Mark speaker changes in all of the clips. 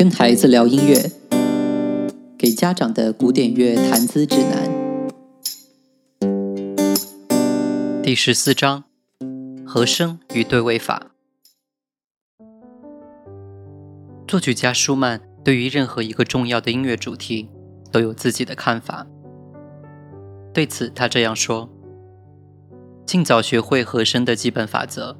Speaker 1: 跟孩子聊音乐，给家长的古典乐谈资指南。
Speaker 2: 第十四章：和声与对位法。作曲家舒曼对于任何一个重要的音乐主题都有自己的看法。对此，他这样说：“尽早学会和声的基本法则，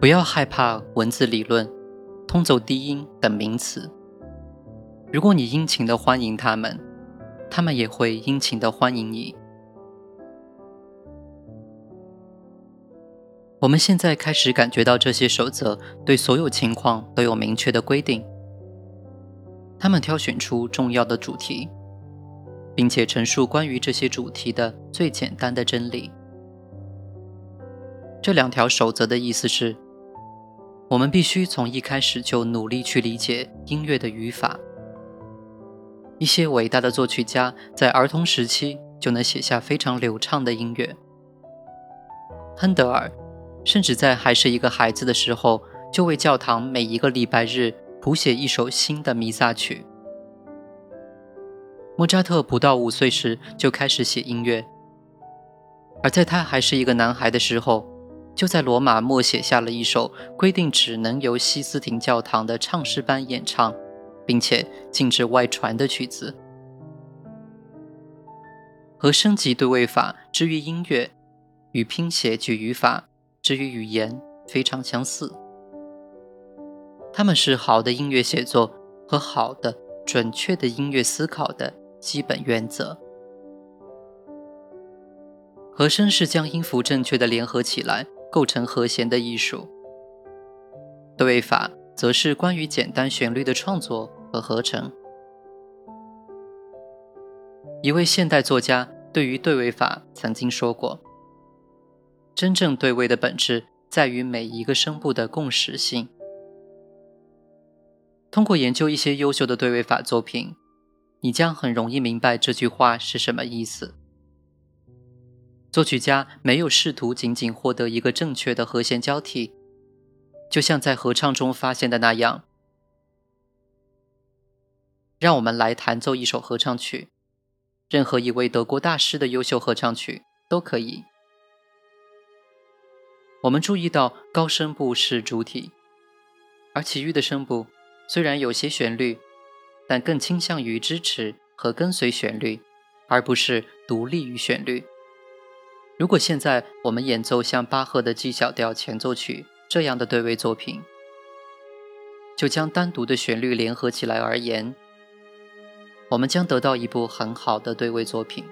Speaker 2: 不要害怕文字理论。”通奏低音等名词。如果你殷勤的欢迎他们，他们也会殷勤的欢迎你。我们现在开始感觉到这些守则对所有情况都有明确的规定。他们挑选出重要的主题，并且陈述关于这些主题的最简单的真理。这两条守则的意思是。我们必须从一开始就努力去理解音乐的语法。一些伟大的作曲家在儿童时期就能写下非常流畅的音乐。亨德尔甚至在还是一个孩子的时候，就为教堂每一个礼拜日谱写一首新的弥撒曲。莫扎特不到五岁时就开始写音乐，而在他还是一个男孩的时候。就在罗马默写下了一首规定只能由西斯廷教堂的唱诗班演唱，并且禁止外传的曲子。和声级对位法之于音乐，与拼写句语法之于语言非常相似。它们是好的音乐写作和好的准确的音乐思考的基本原则。和声是将音符正确的联合起来。构成和弦的艺术，对位法则是关于简单旋律的创作和合成。一位现代作家对于对位法曾经说过：“真正对位的本质在于每一个声部的共识性。”通过研究一些优秀的对位法作品，你将很容易明白这句话是什么意思。作曲家没有试图仅仅获得一个正确的和弦交替，就像在合唱中发现的那样。让我们来弹奏一首合唱曲，任何一位德国大师的优秀合唱曲都可以。我们注意到高声部是主体，而其余的声部虽然有些旋律，但更倾向于支持和跟随旋律，而不是独立于旋律。如果现在我们演奏像巴赫的 G 小调前奏曲这样的对位作品，就将单独的旋律联合起来而言，我们将得到一部很好的对位作品。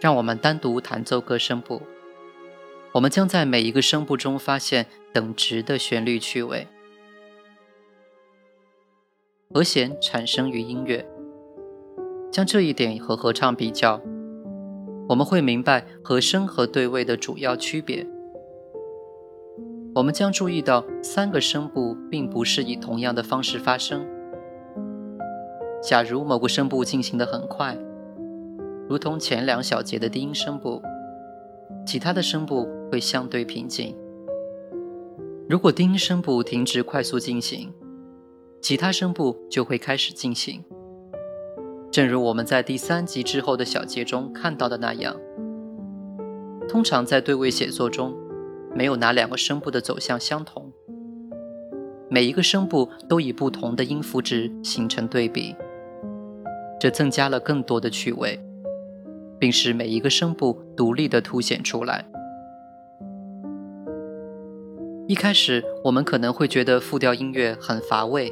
Speaker 2: 让我们单独弹奏各声部，我们将在每一个声部中发现等值的旋律趣味。和弦产生于音乐，将这一点和合唱比较。我们会明白和声和对位的主要区别。我们将注意到三个声部并不是以同样的方式发生。假如某个声部进行得很快，如同前两小节的低音声部，其他的声部会相对平静。如果低音声部停止快速进行，其他声部就会开始进行。正如我们在第三集之后的小节中看到的那样，通常在对位写作中，没有哪两个声部的走向相同，每一个声部都以不同的音符值形成对比，这增加了更多的趣味，并使每一个声部独立地凸显出来。一开始，我们可能会觉得复调音乐很乏味。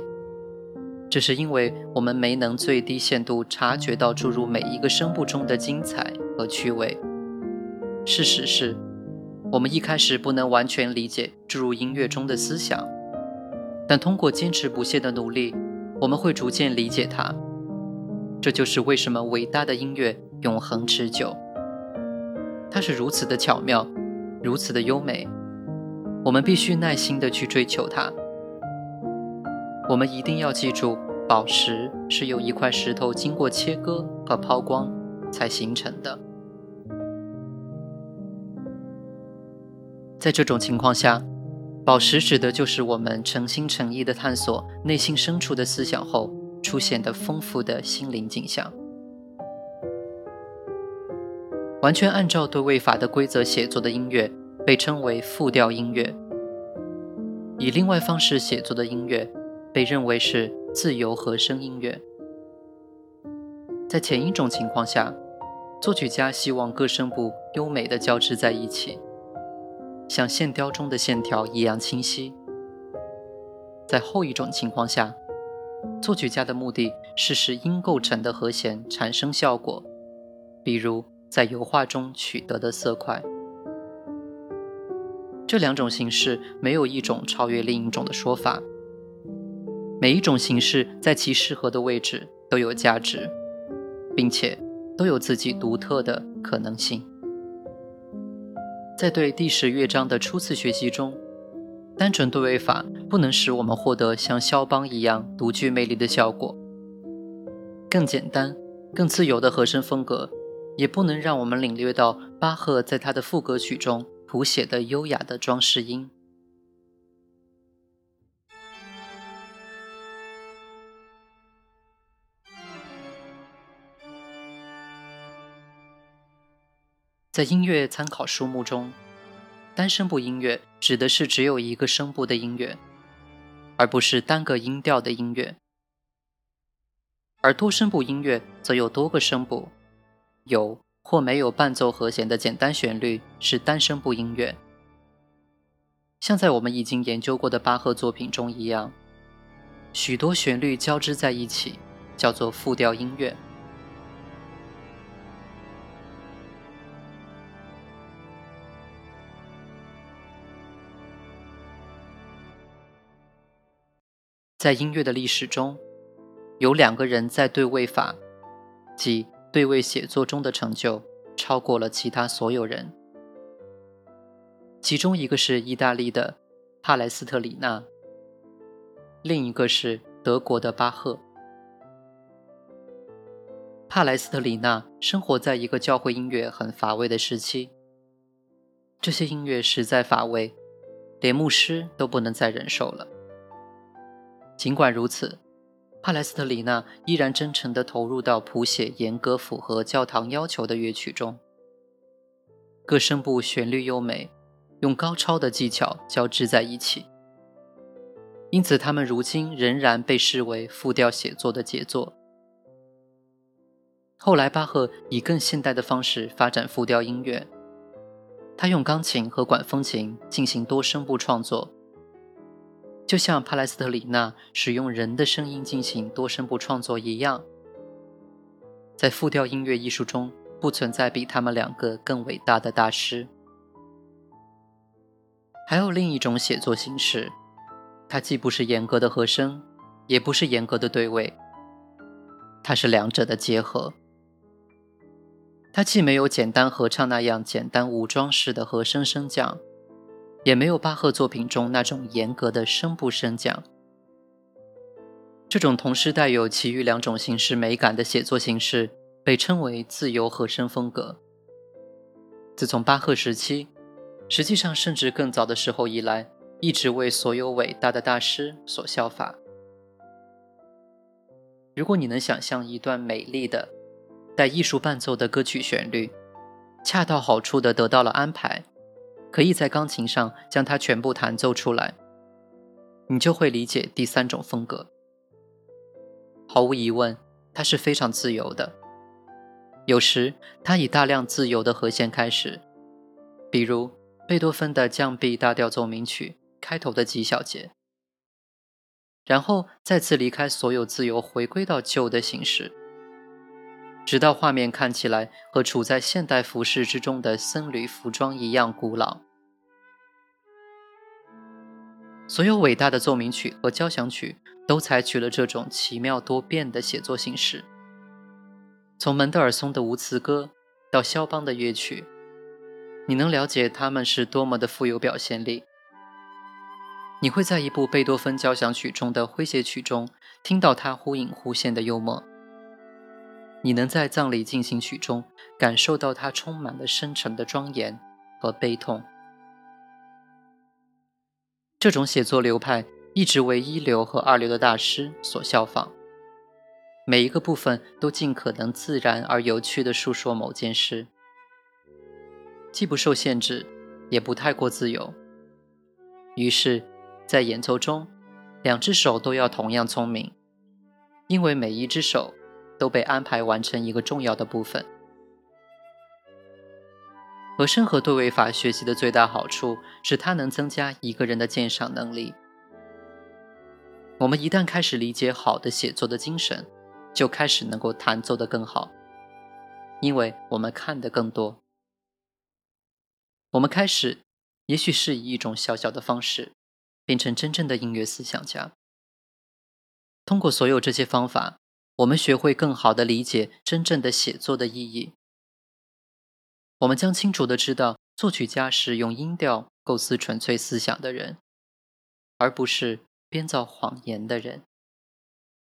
Speaker 2: 这是因为我们没能最低限度察觉到注入每一个声部中的精彩和趣味。事实是，我们一开始不能完全理解注入音乐中的思想，但通过坚持不懈的努力，我们会逐渐理解它。这就是为什么伟大的音乐永恒持久。它是如此的巧妙，如此的优美，我们必须耐心地去追求它。我们一定要记住，宝石是由一块石头经过切割和抛光才形成的。在这种情况下，宝石指的就是我们诚心诚意的探索内心深处的思想后出现的丰富的心灵景象。完全按照对位法的规则写作的音乐被称为复调音乐，以另外方式写作的音乐被认为是自由和声音乐。在前一种情况下，作曲家希望各声部优美的交织在一起。像线雕中的线条一样清晰。在后一种情况下，作曲家的目的是使音构成的和弦产生效果，比如在油画中取得的色块。这两种形式没有一种超越另一种的说法，每一种形式在其适合的位置都有价值，并且都有自己独特的可能性。在对第十乐章的初次学习中，单纯对位法不能使我们获得像肖邦一样独具魅力的效果。更简单、更自由的和声风格，也不能让我们领略到巴赫在他的副歌曲中谱写的优雅的装饰音。在音乐参考书目中，单声部音乐指的是只有一个声部的音乐，而不是单个音调的音乐；而多声部音乐则有多个声部，有或没有伴奏和弦的简单旋律是单声部音乐。像在我们已经研究过的巴赫作品中一样，许多旋律交织在一起，叫做复调音乐。在音乐的历史中，有两个人在对位法，即对位写作中的成就超过了其他所有人。其中一个是意大利的帕莱斯特里纳，另一个是德国的巴赫。帕莱斯特里纳生活在一个教会音乐很乏味的时期，这些音乐实在乏味，连牧师都不能再忍受了。尽管如此，帕莱斯特里纳依然真诚地投入到谱写严格符合教堂要求的乐曲中。各声部旋律优美，用高超的技巧交织在一起，因此他们如今仍然被视为复调写作的杰作。后来，巴赫以更现代的方式发展复调音乐，他用钢琴和管风琴进行多声部创作。就像帕莱斯特里纳使用人的声音进行多声部创作一样，在复调音乐艺术中不存在比他们两个更伟大的大师。还有另一种写作形式，它既不是严格的和声，也不是严格的对位，它是两者的结合。它既没有简单合唱那样简单武装式的和声升降。也没有巴赫作品中那种严格的声部升降。这种同时带有其余两种形式美感的写作形式被称为自由和声风格。自从巴赫时期，实际上甚至更早的时候以来，一直为所有伟大的大师所效法。如果你能想象一段美丽的带艺术伴奏的歌曲旋律，恰到好处地得到了安排。可以在钢琴上将它全部弹奏出来，你就会理解第三种风格。毫无疑问，它是非常自由的。有时，它以大量自由的和弦开始，比如贝多芬的降 B 大调奏鸣曲开头的几小节，然后再次离开所有自由，回归到旧的形式。直到画面看起来和处在现代服饰之中的僧侣服装一样古老。所有伟大的奏鸣曲和交响曲都采取了这种奇妙多变的写作形式。从门德尔松的无词歌到肖邦的乐曲，你能了解他们是多么的富有表现力。你会在一部贝多芬交响曲中的诙谐曲中听到他忽隐忽现的幽默。你能在葬礼进行曲中感受到他充满了深沉的庄严和悲痛。这种写作流派一直为一流和二流的大师所效仿，每一个部分都尽可能自然而有趣地述说某件事，既不受限制，也不太过自由。于是，在演奏中，两只手都要同样聪明，因为每一只手都被安排完成一个重要的部分。和声和对位法学习的最大好处是，它能增加一个人的鉴赏能力。我们一旦开始理解好的写作的精神，就开始能够弹奏得更好，因为我们看得更多。我们开始，也许是以一种小小的方式，变成真正的音乐思想家。通过所有这些方法，我们学会更好地理解真正的写作的意义。我们将清楚地知道，作曲家是用音调构思纯粹思想的人，而不是编造谎言的人。